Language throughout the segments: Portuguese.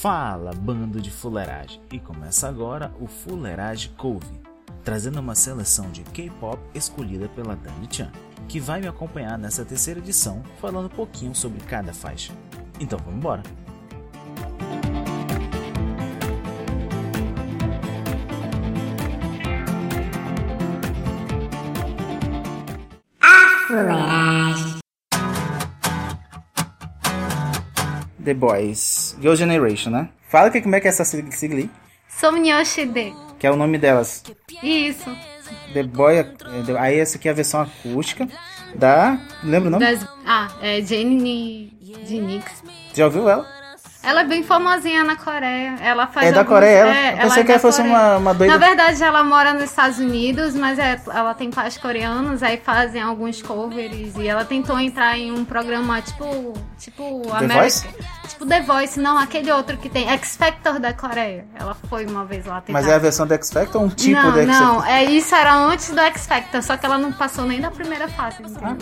Fala, bando de fuleiragem! E começa agora o Fuleiragem Cove, trazendo uma seleção de K-pop escolhida pela Dani Chan, que vai me acompanhar nessa terceira edição falando um pouquinho sobre cada faixa. Então vamos embora! The Boys, Girl Generation, né? Fala que como é que é essa sig- sigla aí, Somnyoshide. que é o nome delas. Isso. The Boy, The- aí essa aqui é a versão acústica da, lembra o nome? Das, ah, é Jenny Jinix. Já ouviu ela? Ela é bem famosinha na Coreia. Ela faz É da alguns- Coreia, ela? É, Eu pensei é que ela fosse uma- uma doida- Na verdade, ela mora nos Estados Unidos, mas é- ela tem pais coreanos, aí fazem alguns covers. E ela tentou entrar em um programa tipo. Tipo. The America- Voice? Tipo The Voice, não, aquele outro que tem. X Factor da Coreia. Ela foi uma vez lá tentar. Mas é a versão do X Factor ou um tipo não, do X não, Factor? é isso era antes do X Factor, só que ela não passou nem da primeira fase. Ah.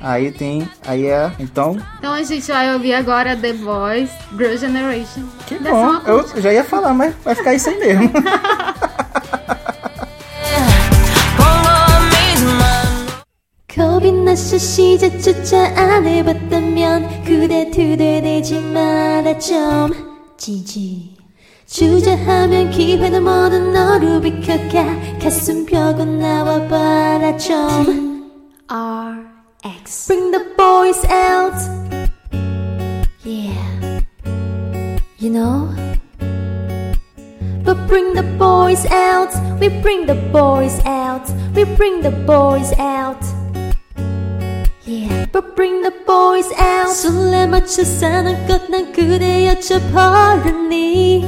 Aí tem, aí é, então, Então a gente vai ouvir agora The Boys, Girl Generation. que bom. Eu já ia falar, mas vai ficar isso aí mesmo. 겁이 나서 시작조차 안 해봤다면 그대 투덜대지 마라 좀 지지 주저하면 기회는 모두 너로 비켜가 가슴 펴고 나와봐라 좀 RX Bring the boys out Yeah You know But bring the boys out, we bring the boys out, we bring the boys out. But bring the boys out. 술래 맞춰 사는 것난 그대 여쭤보려니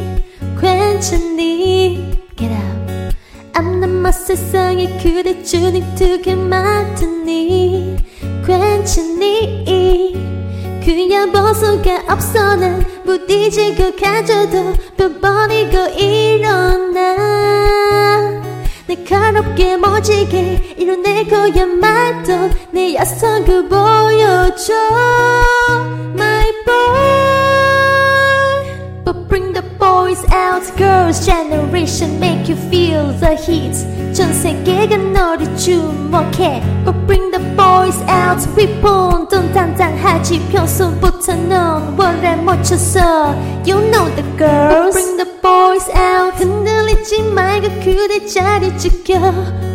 괜찮니? Get out. 안남마 세상에 그대 주눅 두개 맡으니 괜찮니? 그냥 벗어가 없어 난 부딪히고 가져도 뼈 버리고 일어나 날카롭게 멋지게 이뤄낼 거야 말도 내 야성을 보여줘. My boy boys out Girls generation make you feel the heat 전 세계가 너를 주목해 But bring the boys out 위본돈 당당하지 평소부터 넌 원래 멈춰서 You know the girls But bring the boys out 흔들리지 말고 그대 자리 지켜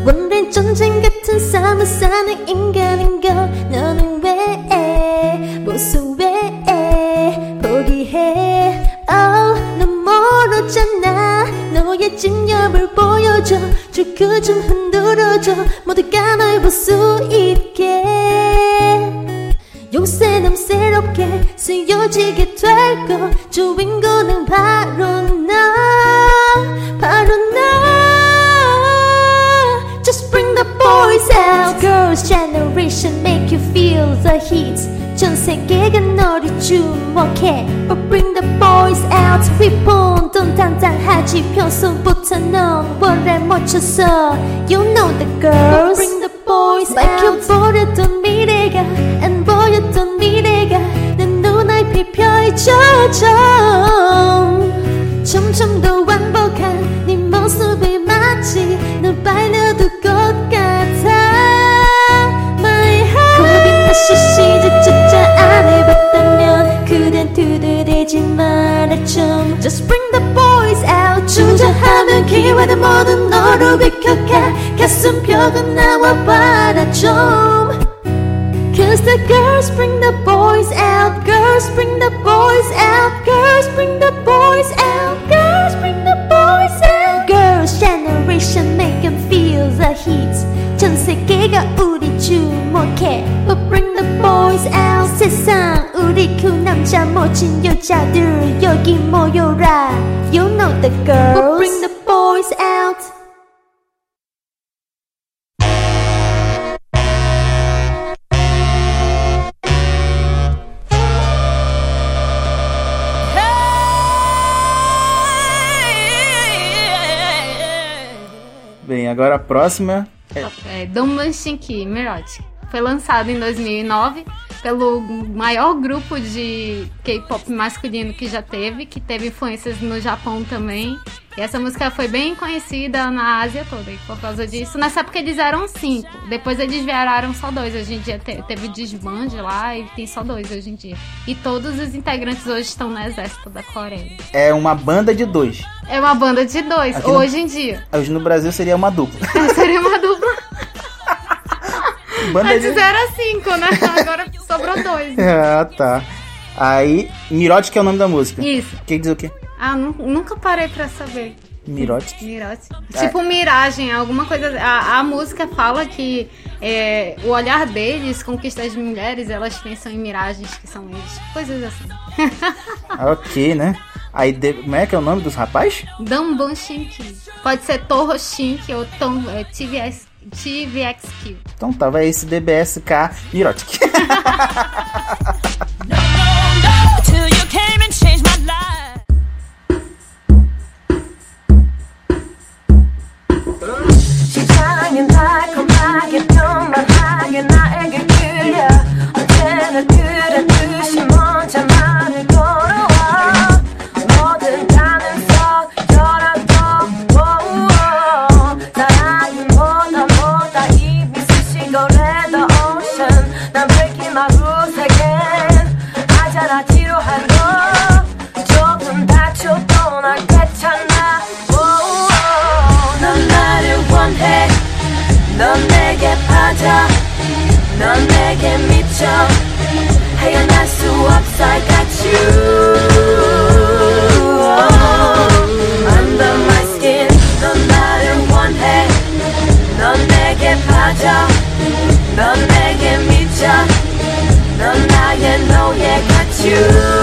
원래 전쟁 같은 삶을 사는 인간인가 너는 왜 무슨 왜 멀었잖아 너의 진념을 보여줘. 주그 좀 흔들어줘. 모두가 널볼수 있게. 용새는 새롭게 쓰여지게 될거 주인공은 바로 나 바로 나 Just bring the boys out. Girls generation make you feel the heat 주목해. But bring the boys out. 위본돈 당당하지. 평소부터 넌 원래 멈춰서. You know the girls. But bring the boys out 밝혀버렸던 미래가 안 보였던 미래가 내 눈앞에 펼쳐져 점점 더 완벽한 네 모습에 마치 널 빨려들 것 같아. My heart 마라 좀 Just bring the boys out 주저하면 기회는 모두 너로 비켜가 가슴 펴고 나와봐라 좀 Cause the girls bring the boys out Girls bring the boys out Girls bring the boys out Girls bring the boys out Girls generation make them feel the heat 전 세계가 우리 주목해 But bring the boys out 세상 우 리 그 남자 멋진 여자들 여기 모여라 You know the girls But bring the boys out Bem, agora a próxima é É Donban Shinki Mirage. Foi lançado em 2009 pelo maior grupo de K-pop masculino que já teve, que teve influências no Japão também. E essa música foi bem conhecida na Ásia toda. E por causa disso, nessa época eles eram cinco. Depois eles viraram só dois. Hoje em dia te- teve desbande lá e tem só dois hoje em dia. E todos os integrantes hoje estão no exército da Coreia. É uma banda de dois. É uma banda de dois, Aqui no- hoje em dia. Hoje no Brasil seria uma dupla. Seria uma dupla. Banda de... Antes era cinco, né? Agora sobrou dois. Ah, tá. Aí, Mirotic é o nome da música. Isso. Que diz o quê? Ah, nu- nunca parei pra saber. Mirotic? Mirage. Tipo miragem, alguma coisa. A, a música fala que é, o olhar deles conquista as mulheres, elas pensam em miragens que são eles. Coisas assim. ok, né? Aí, de... como é que é o nome dos rapazes? Damban Shinki. Pode ser Torro Shinki ou Tom, é, TVX, TVXQ. Então tá, vai esse DBSK Mirotic. 넌 내게 미쳐. 헤어날 수 없어 I got you. Under my skin. 넌 나를 원해. 넌 내게 빠져. 넌 내게 미쳐. 넌 나의 너의 got you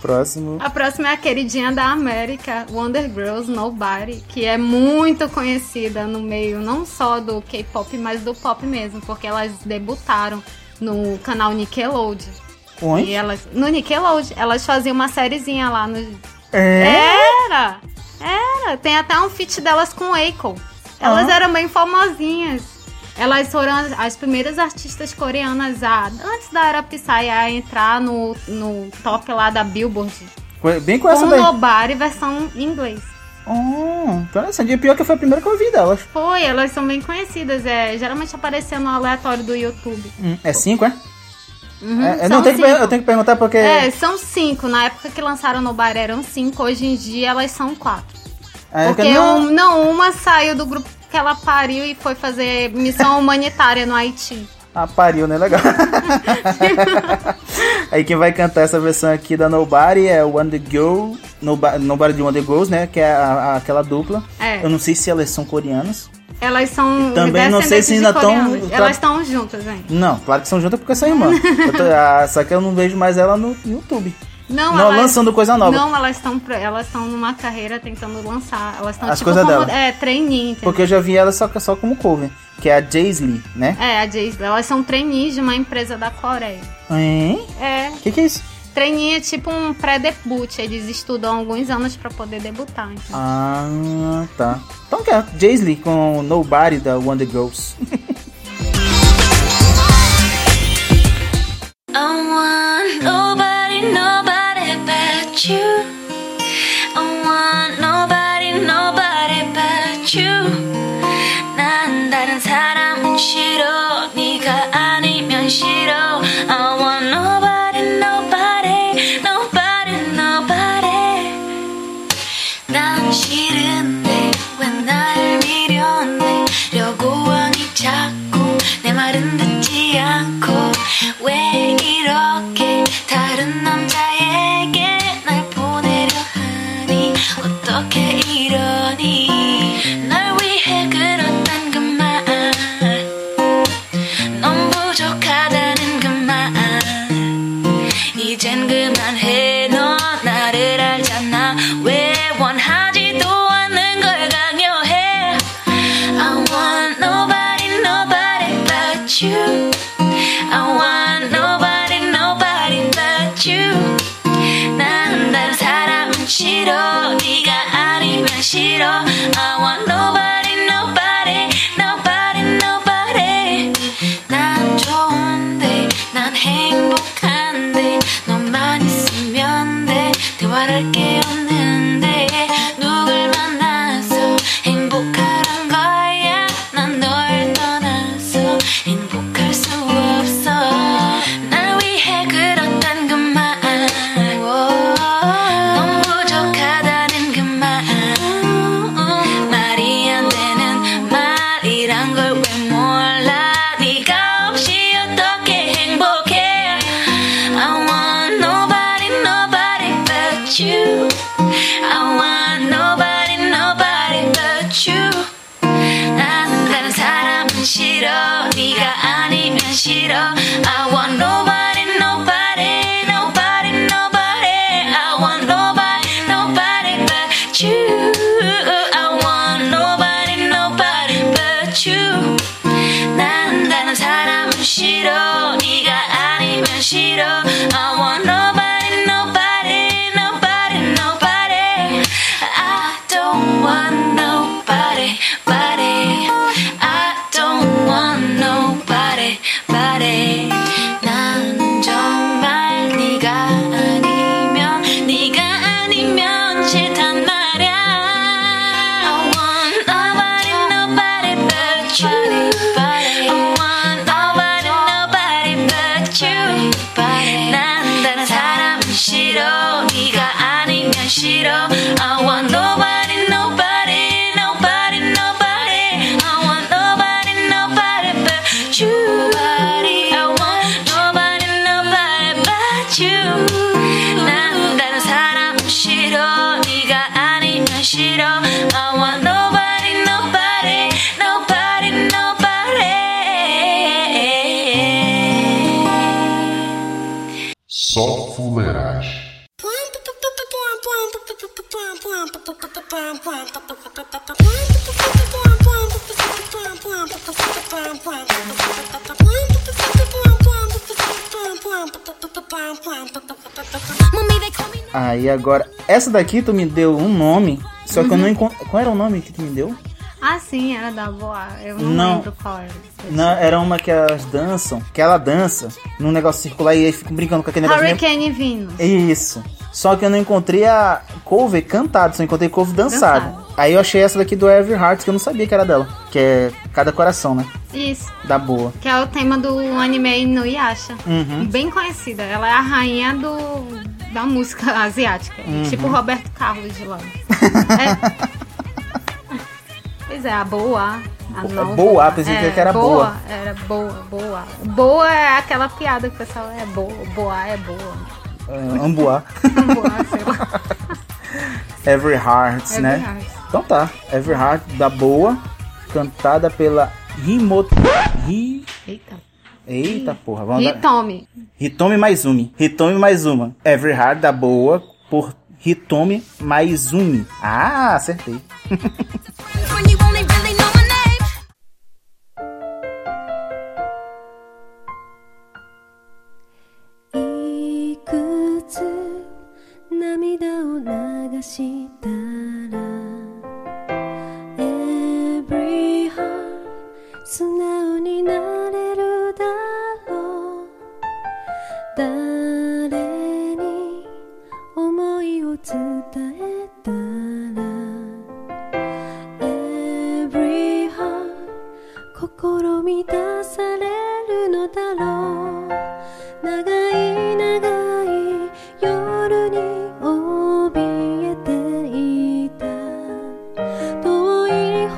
Próximo. A próxima é a queridinha da América, Wonder Girls Nobody, que é muito conhecida no meio não só do K-pop, mas do pop mesmo, porque elas debutaram no canal Nickelodeon. Onde? E elas, no Nickelodeon, elas faziam uma sériezinha lá no. É? Era! Era! Tem até um feat delas com o Akon. Elas Ah. eram bem famosinhas. Elas foram as, as primeiras artistas coreanas a, antes da era Psy, a entrar no, no top lá da Billboard. Bem com essa Com daí. Nobody, versão em inglês. Oh, interessante. E pior que foi a primeira que eu vi delas. Foi, elas são bem conhecidas. É, geralmente aparecia no aleatório do YouTube. Hum, é cinco, é? Uhum, É, não, cinco. eu tenho que perguntar porque. É, são cinco. Na época que lançaram no bar eram cinco, hoje em dia elas são quatro. é, Porque que não, um- não, uma saiu do grupo que ela pariu e foi fazer missão humanitária no Haiti. Ah, pariu, né? Legal. Aí quem vai cantar essa versão aqui da Nobody é o One The Girl, Nobody, Nobody de One The Girls, né? Que é a- a- aquela dupla. É. Eu não sei se elas são coreanas. Elas são Também não sei se ainda tão- coreanos. tá- Elas estão juntas ainda. Não, claro que são juntas porque são irmãs. Tô- ah, só que eu não vejo mais ela no YouTube. Não, Não, lançando coisa nova. Não, elas estão elas estão numa carreira tentando lançar. Elas estão As tipo coisas como dela. é, trainee, entendeu? Porque eu já vi ela só, só como cover, que é a Jaisley, né? É, a Jayce, elas são trainees de uma empresa da Coreia. Hein? É, O que, que é isso? trainee é tipo um pré-debut, eles estudam alguns anos pra poder debutar, entendeu? Ah, tá. Então que é Jaisley com Nobody da One The Girls. I want nobody, nobody 다른 사람은 싫어, 네가 아니면 싫어. Essa daqui tu me deu um nome, só que eu não encontro. Qual era o nome que tu me deu? Ah, sim, era da Boa. Eu não, Não. lembro qual era. Não, era uma que elas dançam, que ela dança num negócio circular e aí ficam brincando com aquele negócio. mesmo. Hurricane Venus. Isso. Só que eu não encontrei a cover cantado, só encontrei cover. Dançado. Aí eu achei essa daqui do Every Heart, que eu não sabia que era dela. Que é cada coração, né? Isso. Da boa. Que é o tema do anime Inuyasha. Uhum. Bem conhecida. Ela é a rainha do, da música asiática. Uhum. Tipo Roberto Carlos de lá. É. Pois é, a boa. A nova. boa, pensei que era boa. Era boa, boa. Boa é aquela piada que o pessoal é boa. Boa é boa. Uh, Ambuá. boa, sei lá. Every Heart, Every né? Então tá. Every Heart da boa, cantada pela Himoto. Ri... Eita. Eita porra, vamos dar. Hitomi. Hitomi Maizumi. Hitomi Maizuma. Every Heart da boa por Hitomi Maizumi. Ah, acertei.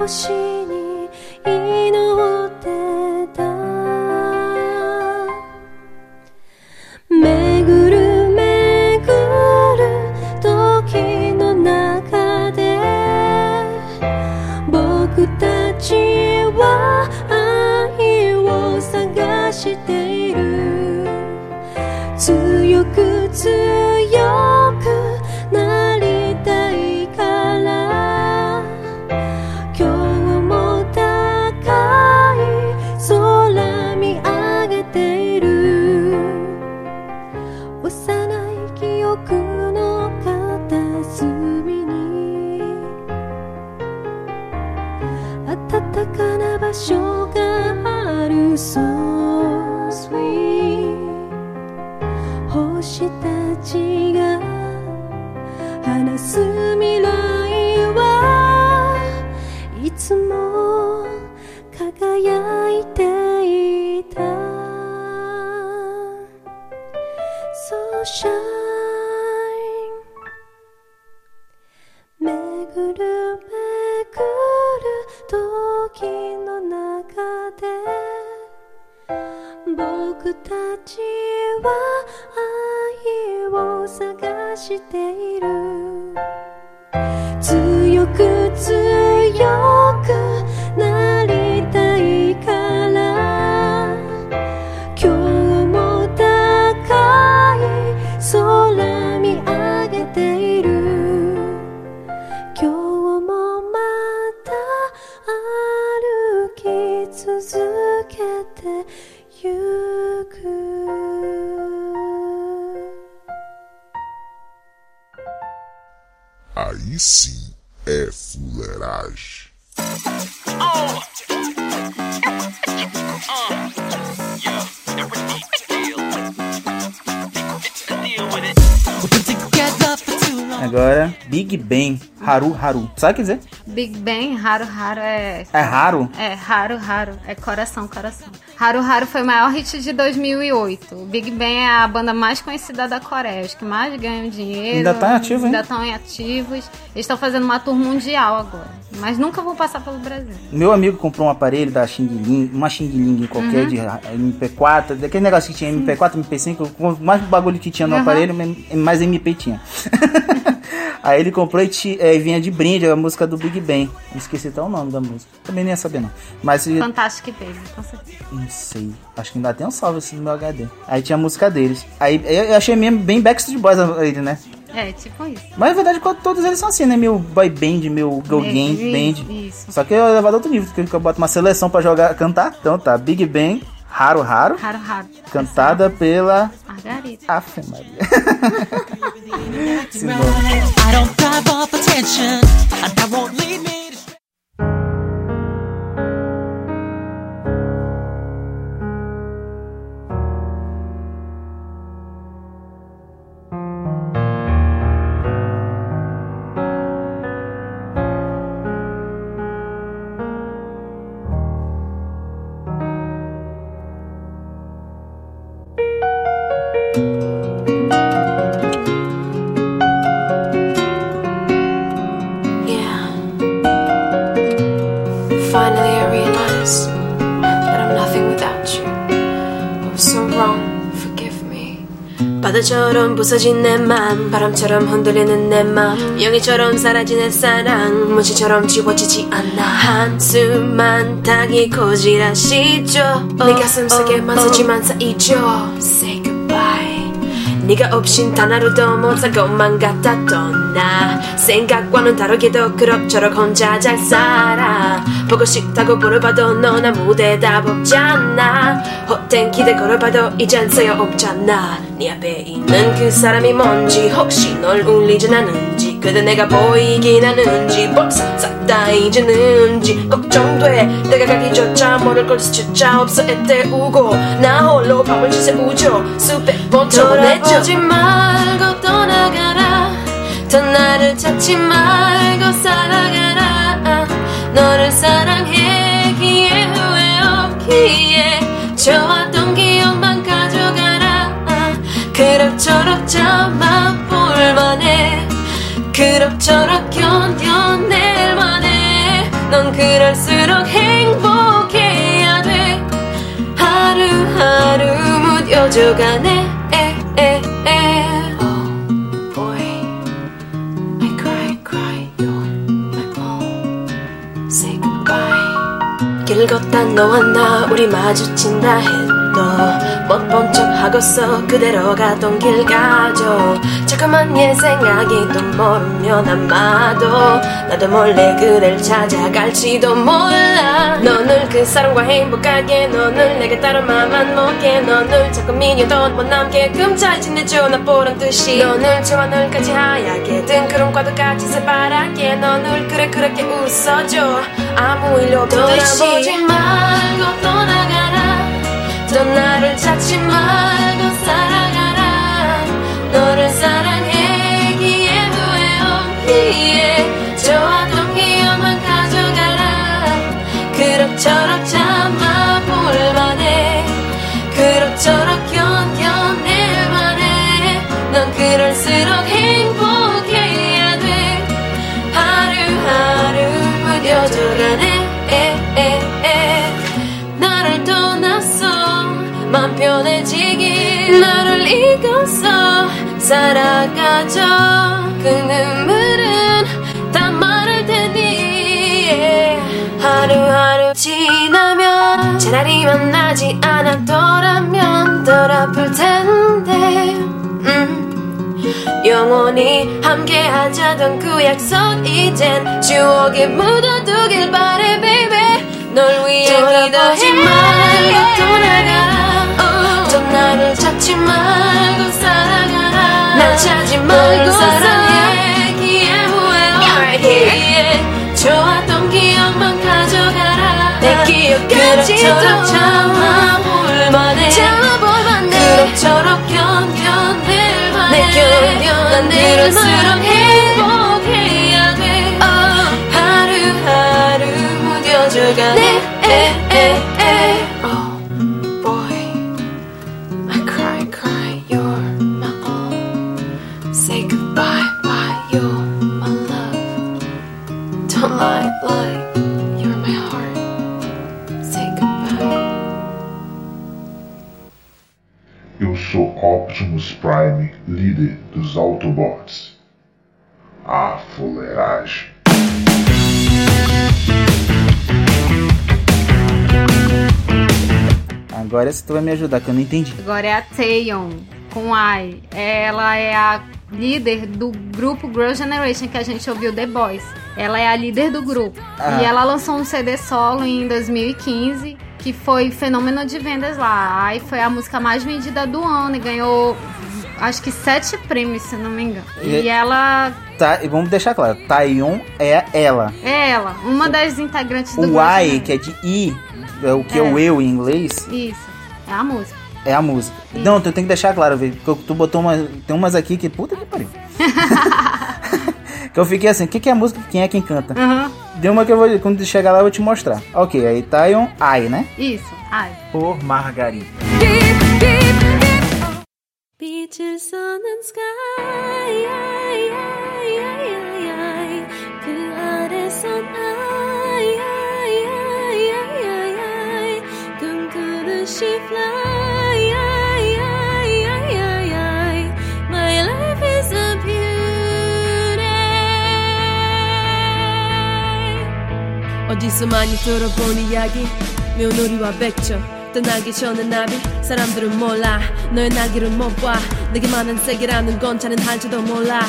我心 Aí sim é fuleiragem. Agora, Big Bang, Haru Haru. Sabe o que dizer? Big Bang, Raro Raro é. É raro? É, Raro Raro. É coração, coração. Raro Raro foi o maior hit de 2008. O Big Bang é a banda mais conhecida da Coreia. Os que mais ganham dinheiro. Ainda tá ativo, hein? Ainda estão em ativos. Eles estão fazendo uma tour mundial agora. Mas nunca vão passar pelo Brasil. Meu amigo comprou um aparelho da Xing Ling, uma Xing Ling qualquer de MP4, daquele negócio que tinha MP4, MP5, com mais bagulho que tinha no Uhum. aparelho, mais MP tinha. Aí ele comprou e eh, vinha de brinde a música do Big Bang. Eu Esqueci até o nome da música. Também nem ia saber não. Mas eu Fantástico Baby, com certeza. não sei. Acho que ainda tem um salve assim no meu HD. Aí tinha a música deles. Aí eu achei mesmo bem Backstreet Boys ele, né? É, tipo isso. Mas na verdade todos eles são assim, né? Meu boy band, meu girl É, gang band. isso. Só que eu levo outro nível, porque eu boto uma seleção pra jogar, cantar. Então tá, Big Bang, Haru Haru, Raro, raro. cantada pela Margarida. Afe Maria. 바다처럼 부서진 내 맘, 바람처럼 흔들리는 내 맘, 영희처럼 사라진 내 사랑, 문신처럼 지워지지 않아. 한숨만 타기 고지라 시죠. 내 가슴 속에만 서지만 쌓이죠. 네가 없인 단 하루도 못 살 것만 같았던 나. 생각과는 다르게도 그럭저럭 혼자 잘 살아. 보고 싶다고 물어봐도 넌 아무 대답 없잖아. 헛된 기대 걸어봐도 이젠 소용없잖아. 네 앞에 있는 그 사람이 뭔지 혹시 널 울리진 않은지 그대 내가 보이긴 하는지 벌써 싹다 잊었는지 걱정돼. 내가 가기조차 모를 걸 수조차 없어 애태우고 나 홀로 밤을 지새우죠. 수백 번 돌아보지 말고 떠나가라. 더 나를 찾지 말고 살아가라. 너를 사랑했기에 후회 없기에 좋았던 기억만 가져가라. 그럭저럭 참아 볼만해 그럭저럭 견뎌낼만 해. 넌 그럴수록 행복해야 돼. 하루하루 무뎌져가네 길 걷다 너와 나 우리 마주친다 해도 못본척 하고서 그대로 가던 길 가죠. 자꾸만 얘 생각이 또 모르면 아마도 나도 몰래 그댈 찾아갈지도 몰라. 너는 그 사람과 행복하게 너는 내게 다른 맘만 먹게. 너는 자꾸 미녀도 못 남게 금잘 지내줘. 나 보란 듯이 너는 저와 늘까지 하얗게 든 구름과도 같이 새파랗게 너늘 그래 그렇게 웃어줘. 아무 일 없듯이 돌아보지 말고 떠나가라 또 나를 찾지 말고 살아가라. 너를 사랑했기에 후회 없기에 살아가죠. 그 눈물은 다 마를 테니. 하루하루 지나면 차라리 만나지 않았더라면 덜 아플 텐데. 음. 영원히 함께 하자던 그 약속 이젠 추억에 묻어두길 바래 baby. 널 위해 기도하지 말고 떠나가라 또 나를 찾지 말고 사랑했기에 후회 없기에 좋았던 기억만 가져가라. 내 기억까지도 참아볼만해. 참아볼만해. 그럭저럭 견뎌낼만해. 내 견뎌 난 그럴수록 Autobots. A fuleiragem. Agora tu vai me ajudar, que eu não entendi. Agora é a Taeyeon com Ai. Ela é a líder do grupo Girl Generation que a gente ouviu The Boys. Ela é a líder do grupo. Ah. E ela lançou um CD solo em 2015 que foi fenômeno de vendas lá. Aí foi a música mais vendida do ano e ganhou acho que sete prêmios, se não me engano. E, E- ela Tá, e vamos deixar claro, Taeyong é ela. é ela, uma das integrantes do O I, que é de I, é o que é, É. o eu em inglês, Isso, é a música. é a música. Não, tu tem que deixar claro, velho, porque tu botou uma, tem umas aqui que puta que pariu. que eu fiquei assim, o que, que é a música, quem é quem canta? Aham, Deu uma que eu vou, quando chegar lá eu vou te mostrar. Ok, aí Taeyong, I, né? isso. Ai. Por Margarida. 빛을 쏘는 sky 그 아래선 I 꿈꾸듯이 fly My life is a beauty 어디서 많이 들어본 이야기 며느리와 백조 떠나기 전에 나비 사람들은 몰라 너의 나기를 못봐 내게만은 세계라는 건 자는 할지도 몰라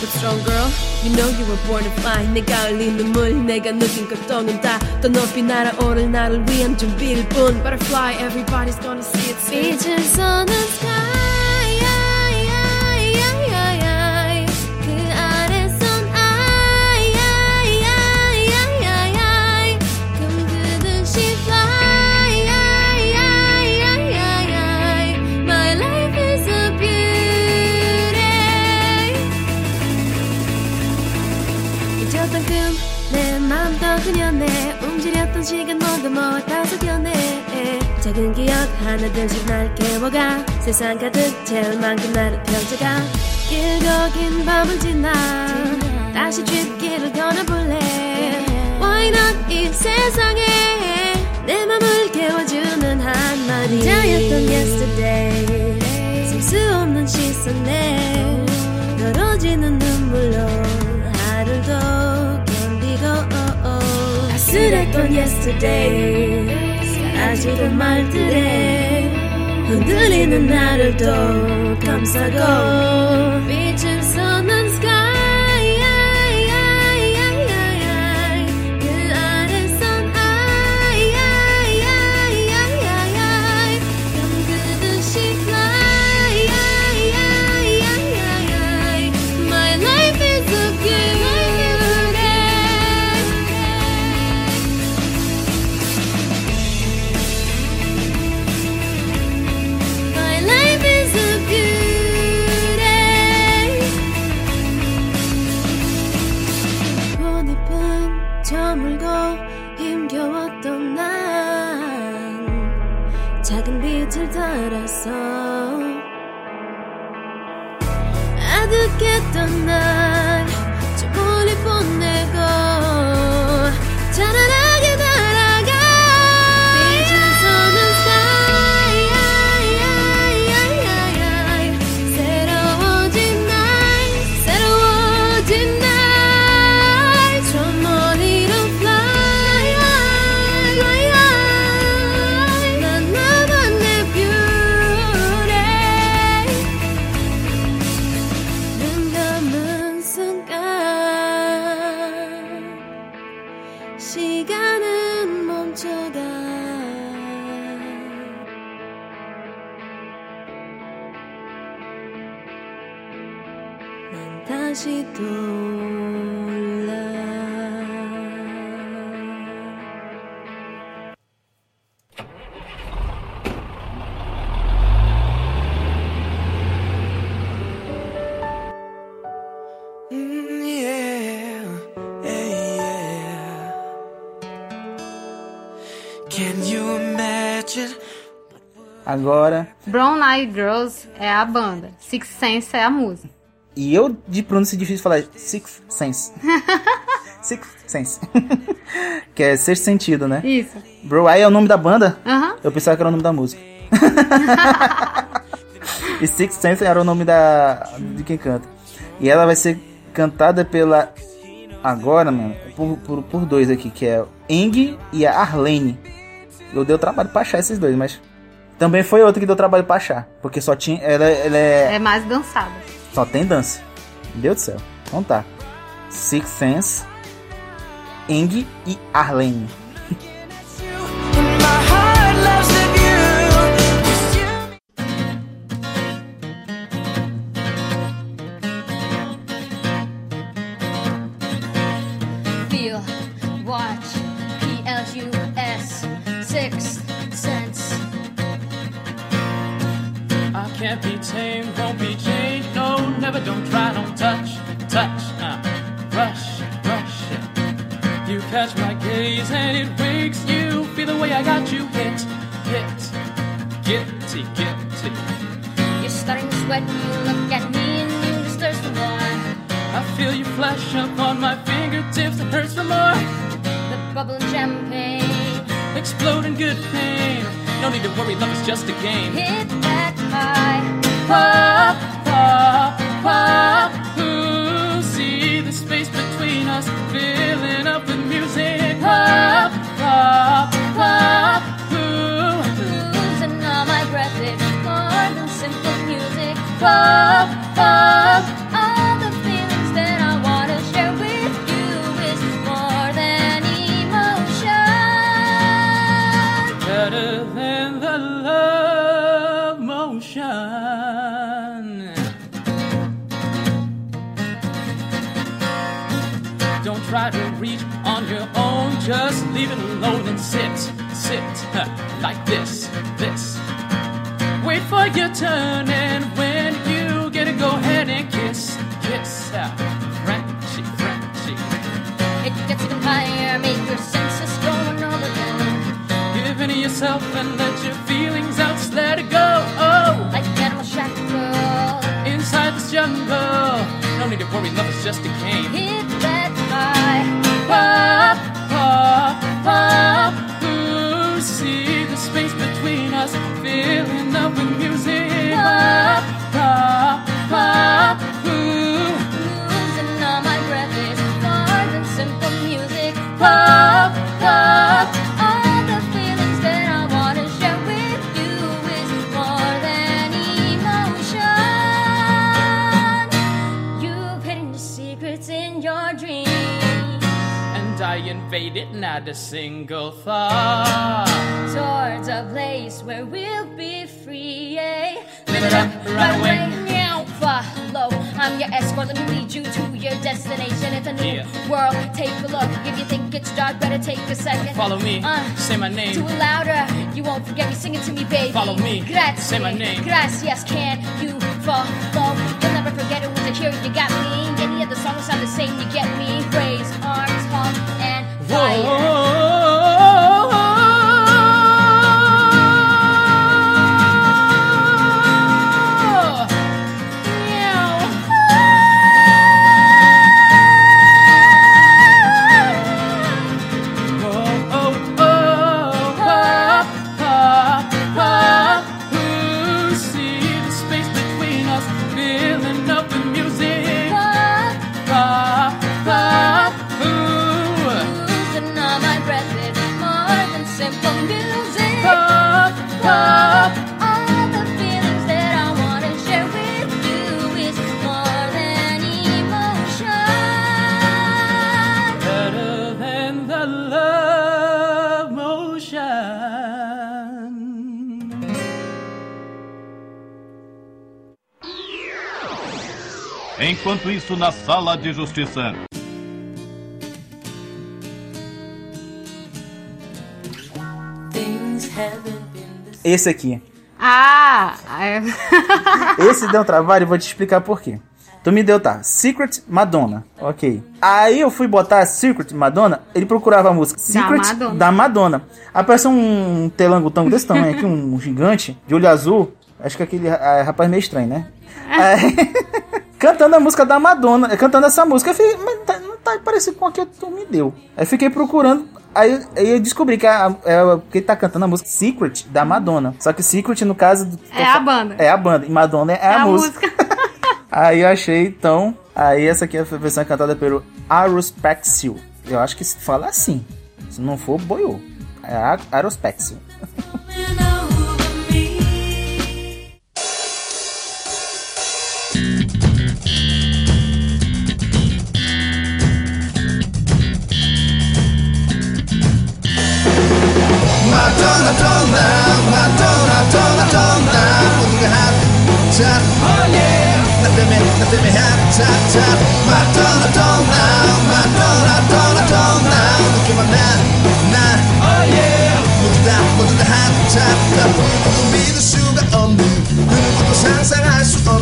But strong girl, you know you were born to fly 내가 흘린 눈물 내가 느낀 것도는 다더 높이 날아오를 나를 위한 준비일 뿐 Butterfly, everybody's gonna see it soon 빛을 쏘는 sky 시간 모두 모았다 속여내 작은 기억 하나둘씩 날 깨워가. 세상 가득 채울 만큼 나를 펼쳐가. 길고 긴 밤을 지나. 다시 쥐길을 걸어볼래. Why not 이 세상에 내 맘을 깨워주는 한마디. 혼자였던 yesterday. 셀수 없는 시선에 떨어지는 눈물로 견디고 아슬했던 yesterday. 사라지던 말들에 흔들리는 나를 또 감싸고 Agora, Brown Eyed Girls é a banda. Six Sense é a música. e eu de pronúncia difícil falar Sixth Sense. Sixth Sense. que é sexto sentido, né? Isso. Bro Eye é o nome da banda? Aham. Eu pensava que era o nome da música. e Sixth Sense era o nome da de quem canta. E ela vai ser cantada pela agora, mano, por, por, por dois aqui, que é o Eng e a Arlene. Eu dei o trabalho pra achar esses dois, mas também foi outra que deu trabalho pra achar, porque só tinha ela, ela é É mais dançada. Só tem dança. Meu Deus do céu. Então tá. Six Sense, Ing e Arlene. Fingertips, it hurts for more. The bubbling champagne, Exploding good pain. No need to worry, love is just a game. hit that you're turning. A single thought. towards a place where we'll be free. Yeah. Live it up right away. Now follow. I'm your escort. Let me lead you to your destination. It's a new Yeah. world. Take a look. If you think it's dark, better take a second. Follow me, Uh, say my name. Do it louder. You won't forget me. Sing it to me, baby. Follow me. Grazie. Say my name. Gracias. Can you follow? You'll never forget it when you hear it. You got me. Any other song sound the same. You get me. Raise arms, hug, and fire. Enquanto isso, na sala de justiça. Esse aqui. Ah! é- Esse deu um trabalho e vou te explicar por quê. Tu me deu, tá? Secret Madonna. Ok. Aí eu fui botar Secret Madonna, ele procurava a música Secret Madonna. da Madonna. Apareceu um telangotango desse tamanho aqui, um gigante, de olho azul. Acho que aquele ah, rapaz meio estranho, né? Aí, cantando a música da Madonna, cantando essa música. Eu fiquei, mas tá- não tá parecido com a que tu me deu. Aí fiquei procurando. Aí, aí eu descobri que a, é, porque ele tá cantando a música Secret da Madonna. Só que Secret, no caso. do- É a banda. É a banda. E Madonna é, a, É a música. Aí eu achei, então. Aí essa aqui é a versão cantada pelo Arospexil. Eu acho que se fala assim. Se não for, boiou. É top. Oh yeah. Let me, let me have top top. Madonna, don't now. Madonna, Madonna, don't now. Look at my man, man. Oh yeah. 모두 다, 모두 다 한 top. 누구도 믿을 수가 없는, 누구도 상상할 수 없는.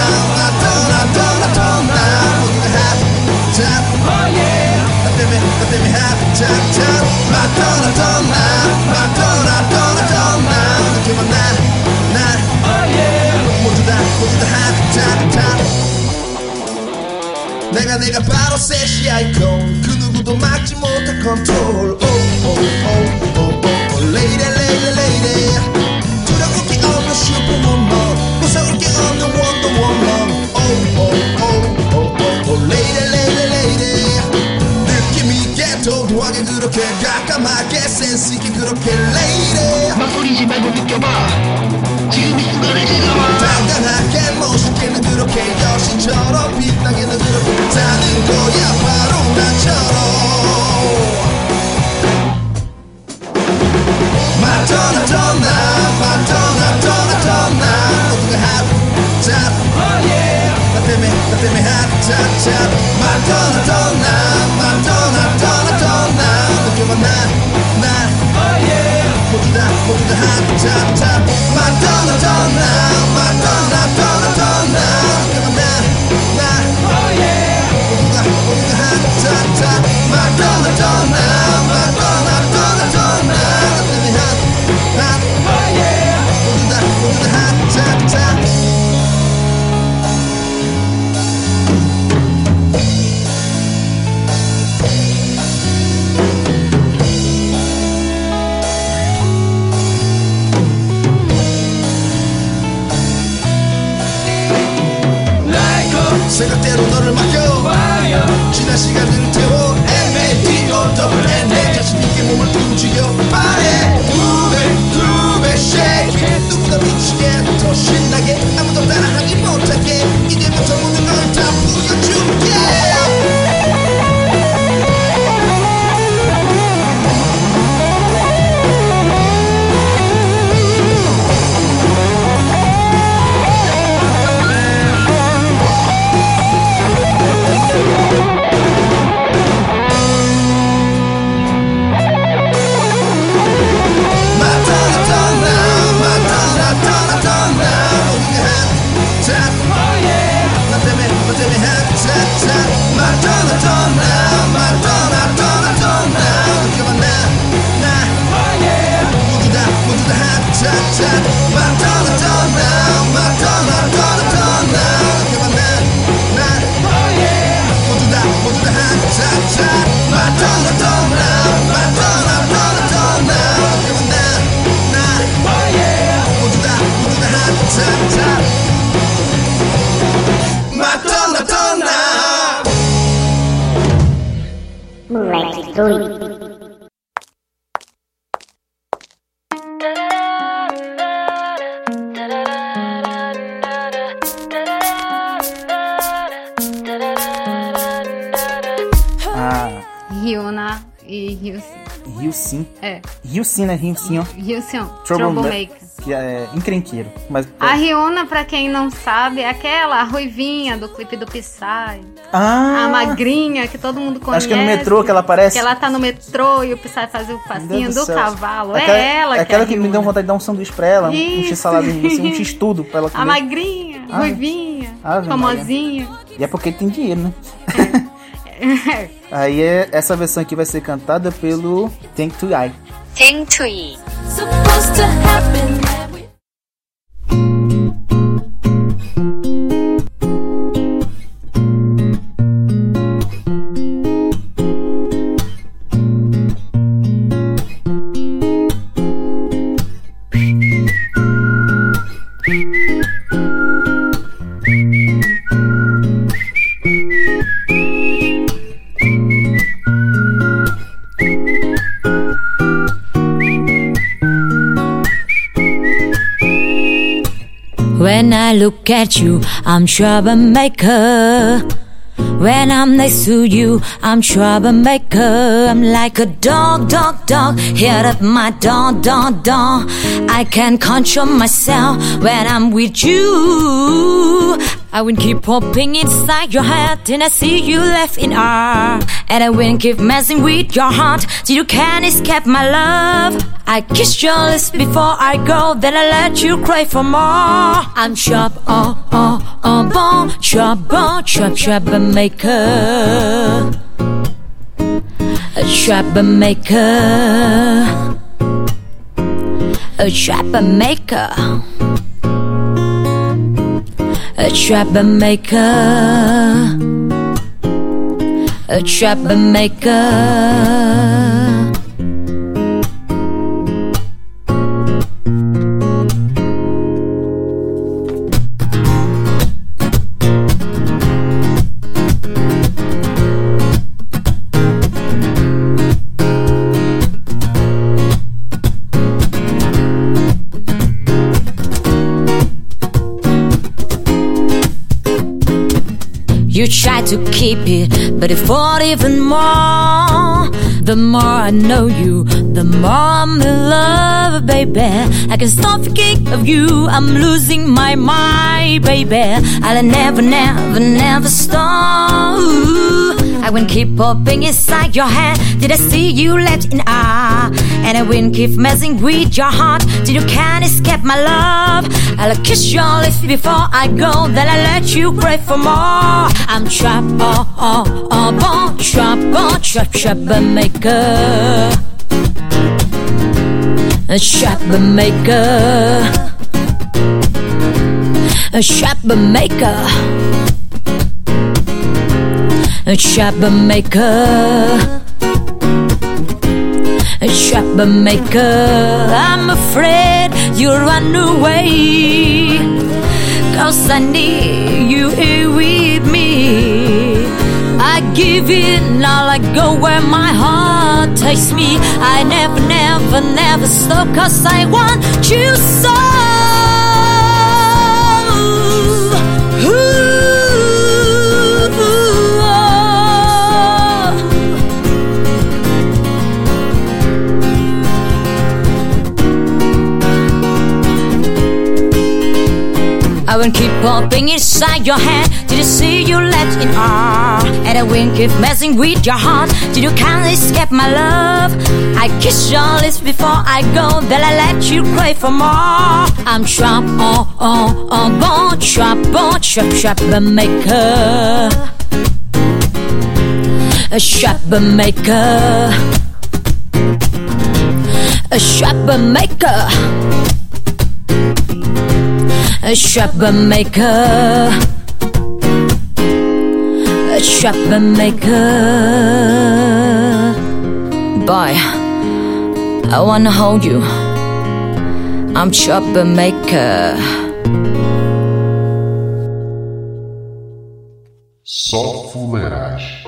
내가 바로 셋이 아이콘 그 누구도 막지 못할 컨트롤 Oh oh oh oh oh oh. Lady lady lady. 두려울 게 없는 슈퍼woman 무서울 게 없는 Oh oh oh oh oh oh. Lady lady lady. 느낌 있게 도도하게 그렇게 가감하게 센스 있게 그렇게 lady. 막거리지 말고 느껴봐. 지금 이 순간을 즐겨봐 당당하게 멋있게는 그렇게 여신처럼 ta ta né? Ó. Ryusin, Troublemaker. Que é encrenqueiro. Mas. A Ryuna, pra quem não sabe, é aquela ruivinha do clipe do Psy. Ah! A magrinha que todo mundo conhece. Acho que é no metrô que ela aparece. Que ela tá no metrô e o Psy faz o passinho do céu. cavalo. Aquela- é ela que Aquela é a que me deu vontade de dar um sanduíche pra ela. Um Isso. X saladinho, assim, um X tudo pra ela A comer. magrinha, Ah, ruivinha, Ave famosinha. E é porque tem dinheiro, né? Aí é, essa versão aqui vai ser cantada pelo Tank to Eye. thing to eat. At you, I'm troublemaker. When I'm next to you, I'm troublemaker. I'm like a dog, dog, dog. Head up my dog, dog, dog. I can't control myself when I'm with you. I will keep popping inside your head till I see you left in awe. And I will keep messing with your heart till you can't escape my love. I kiss your lips before I go, then I let you cry for more. I'm sharp, oh, oh, oh, bon, sharp, bon, sharp, sharp, maker. A sharp maker. A sharp maker trapper maker, a trapper maker. Keep it, but it fought even more. The more I know you, the more I'm in love, baby. I can stop thinking of you, I'm losing my mind, baby. I'll never, never, never stop. Will keep popping inside your head. Did I see you left in awe? And I will keep messing with your heart Did you can't escape my love. I'll kiss your lips before I go, then I'll let you pray for more. I'm trap, oh, oh, oh, bon, trap, oh, trap, trap, maker. A trap maker. A trap maker. A trap maker. A trap maker. I'm afraid you'll run away. Cause I need you here with me. I give in, all I go where my heart takes me. I never, never, never stop, cause I want you so. Will keep popping inside your head till you see you let in awe. And I will keep messing with your heart till you can't escape my love. I kiss your lips before I go, then I let you cry for more. I'm trap, oh, oh, oh, bon, trap, bon, trap, trap, maker. A trap maker. A trap maker. A trap maker. A trap maker. Boy, I wanna hold you. I'm trap maker. Só fuleiragem.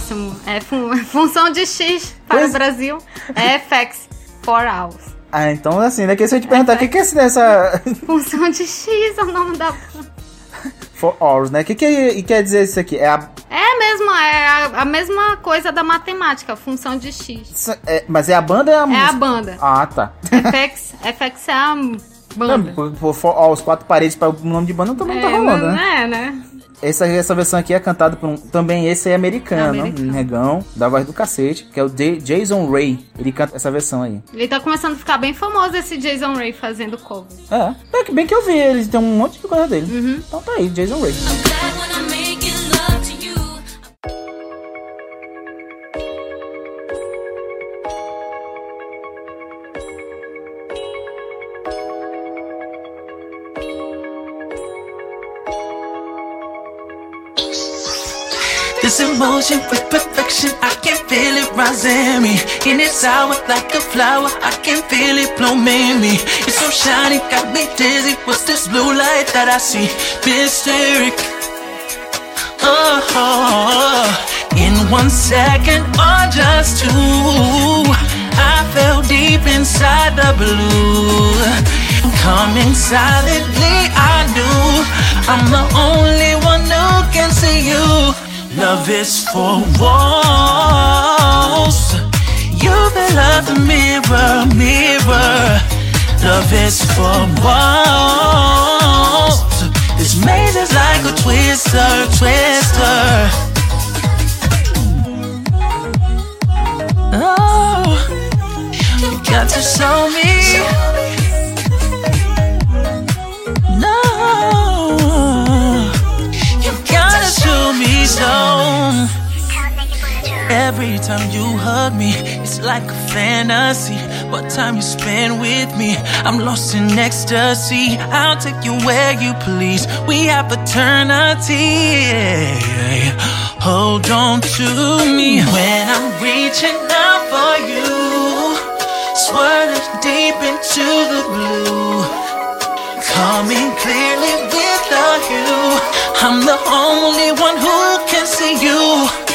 Próximo. É fun- função de X para Pois- o Brasil. É FX for hours. Ah, então assim, daqui se eu te perguntar o que, que é dessa. Função de X é o nome da. For hours, né? O que, que é- quer dizer isso aqui? É a. É mesmo, é a, a mesma coisa da matemática, função de X. é- mas é a banda ou é a É música? a banda. Ah, tá. FX, FX é a banda. Não, por, por quatro paredes para o nome de banda também não tá É, rolando, não né? é, né? Essa, essa versão aqui é cantada por um. Também esse é americano, Americano. um negão, da voz do cacete, que é o J- Jason Ray. Ele canta essa versão aí. Ele tá começando a ficar bem famoso esse Jason Ray fazendo cover. É, é que bem que eu vi, ele tem um monte de coisa dele. Uhum. Então tá aí, Jason Ray. The emotion with perfection, I can feel it rising me. In its hour like a flower, I can feel it blooming me. It's so shiny, got me dizzy. What's this blue light that I see? Mysteric. Oh, in one second or just two, I fell deep inside the blue. Coming silently, I knew I'm the only one who can see you. Love is for walls. You fill up the mirror, mirror. Love is for walls. This maze is like a twister, twister. Oh, you got to show me. Every time you hug me, it's like a fantasy. What time you spend with me, I'm lost in ecstasy. I'll take you where you please. We have eternity. Hold on to me when I'm reaching out for you. Swirling deep into the blue. Coming clearly with without you. I'm the only one who can see you.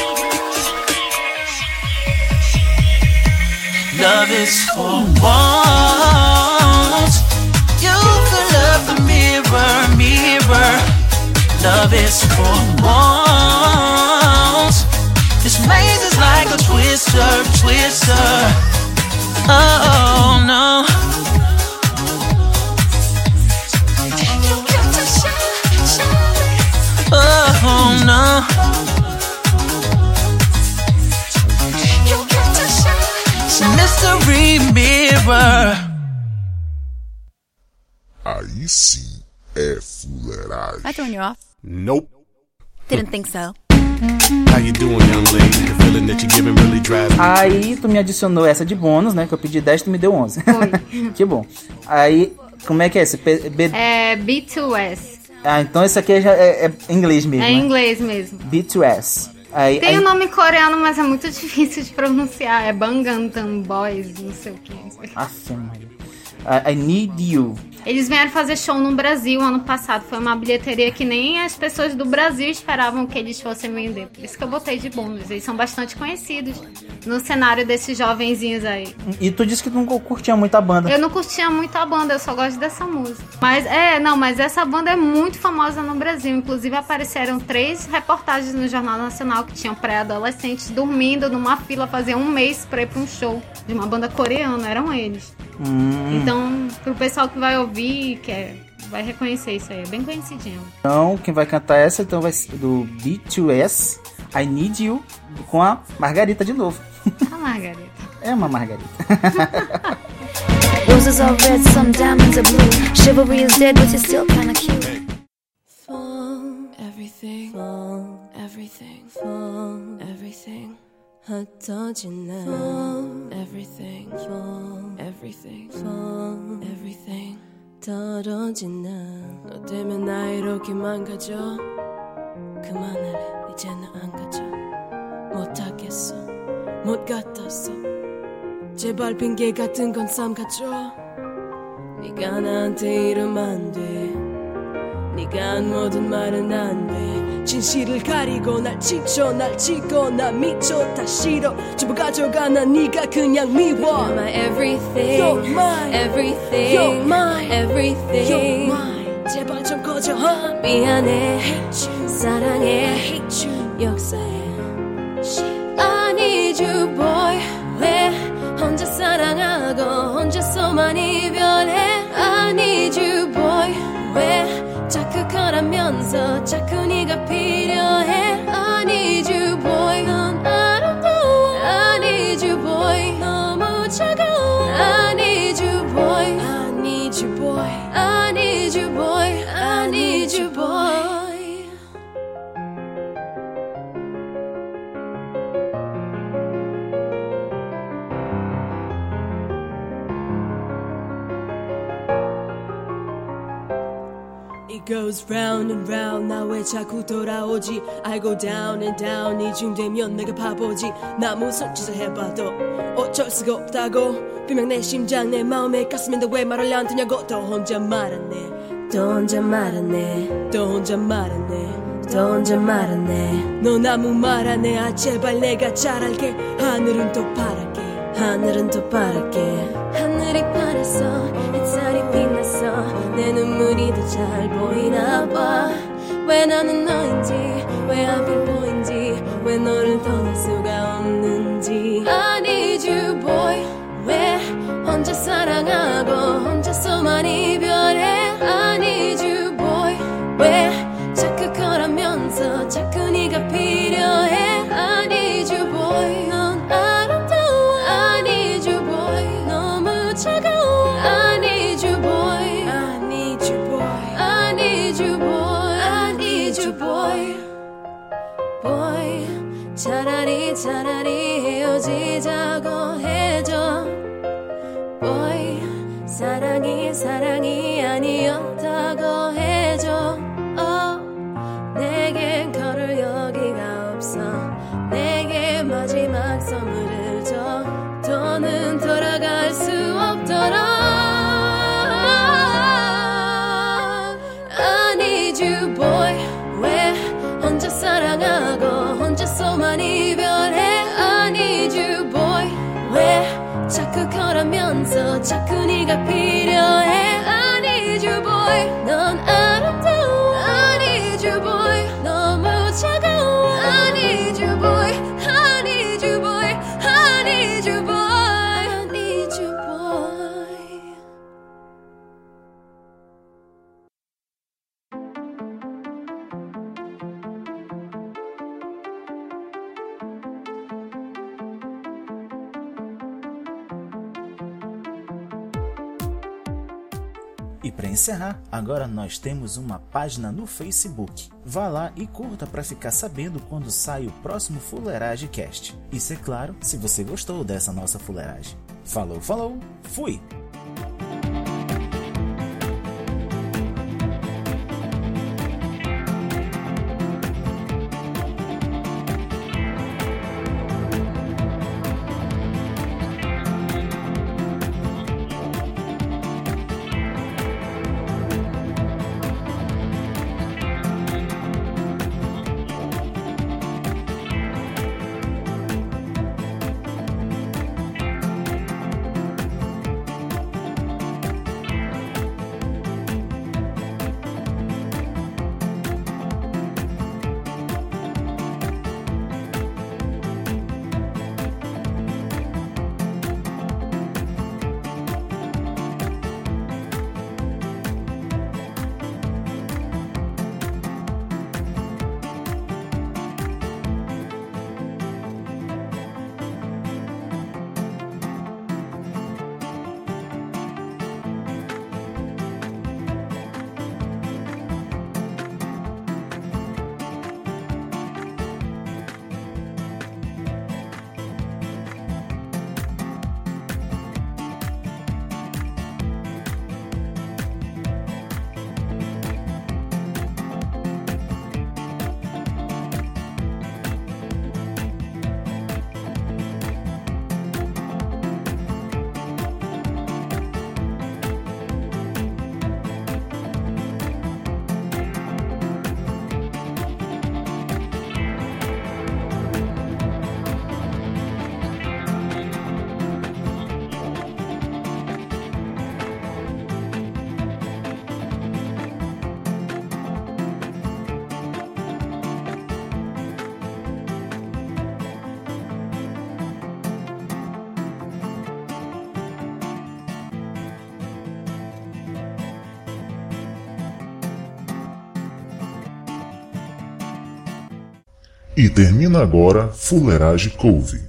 Love is for walls. You fill up the mirror, mirror. Love is for walls. This maze is like a twister, twister. Oh no. Mystery mirror. Aí sim é fuleiragem. I throwing you off? Nope. Didn't think so. How you doing, young lady? The feeling that you're giving really drives me. Aí tu me adicionou essa de bônus, né? Que eu pedi 10, tu me deu 11. que bom. Aí, como é que é esse? P- B- É B2S. Ah, então esse aqui já é, é inglês mesmo, É né? em inglês mesmo. B2S. Aí, Tem aí, o nome coreano, mas é muito difícil de pronunciar. É Bangantan Boys, não sei o que. Aff, Maria. I, I need you. Eles vieram fazer show no Brasil ano passado. Foi uma bilheteria que nem as pessoas do Brasil esperavam que eles fossem vender. Por isso que eu botei de bônus. Eles são bastante conhecidos no cenário desses jovenzinhos aí. E tu disse que tu não curtia muito a banda. Eu não curtia muito a banda, eu só gosto dessa música. Mas é, não, mas essa banda é muito famosa no Brasil. Inclusive apareceram três reportagens no Jornal Nacional que tinham pré-adolescentes dormindo numa fila fazia um mês pra ir pra um show de uma banda coreana, eram eles. Hum. Então, pro pessoal que vai ouvir, que é, vai reconhecer isso aí, é bem conhecidinho. Então, quem vai cantar essa então vai ser do B2S, I Need You, com a Margarita de novo. A Margareta. É uma Margarita. Roses are red, some diamonds are blue. Chivalry is dead, but you're still kinda cute. Fall, everything, fall, everything, fall, everything. 흩어진 날 fall, everything, fall, everything, fall, everything. 떨어진 날너 때문에 나 이렇게 망가져. 그만할래. 이제는 안 가져. 못하겠어. 못 같았어. 제발 핑계 같은 건 삼가줘 네가 나한테 이러면 안돼. 네가 한 모든 말은 안돼 진실을 가리고 날 지쳐 날 찍고 나 미쳐 다 싫어 전부 가져가 난 네가 그냥 미워 You're my everything You're my everything You're my everything You're my 제발 좀 꺼져 huh? 미안해 hate you 사랑해 hate you 역사해 I need you boy 왜 혼자 사랑하고 혼자서만 이별해 round and round. 나 왜 자꾸 돌아오지? I go down and down. 이쯤 되면 내가 바보지. 나 무슨 짓을 해봐도 어쩔 수가 없다고. 분명 내 심장 내 마음에 가슴인데 왜 말을 안 듣냐고. 또 혼자 말았네. 또 혼자 말았네. 또 혼자 말았네. 또 혼자 말았네. 넌 아무 말 안 해 아 제발 내가 잘할게. 하늘은 또 파랗게. 하늘은 또 파랗게. 하늘이 파랬어 빛났어. 내 눈물이 더 잘 보이나 봐왜 나는 너인지 왜 하필 보인지 왜 너를 떠날 수가 없는지. I need you boy 왜 혼자 사랑하고 혼자서만 이 차라리 헤어지자고 해줘. Boy 사랑이 사랑이 아니었다고 해줘 접근이가 필요해. Encerrar, agora nós temos uma página no Facebook. Vá lá e curta para ficar sabendo quando sai o próximo Fuleiragem Cast. Isso é claro, se você gostou dessa nossa fuleiragem. Falou, falou, fui! E termina agora Fuleiragem Couve.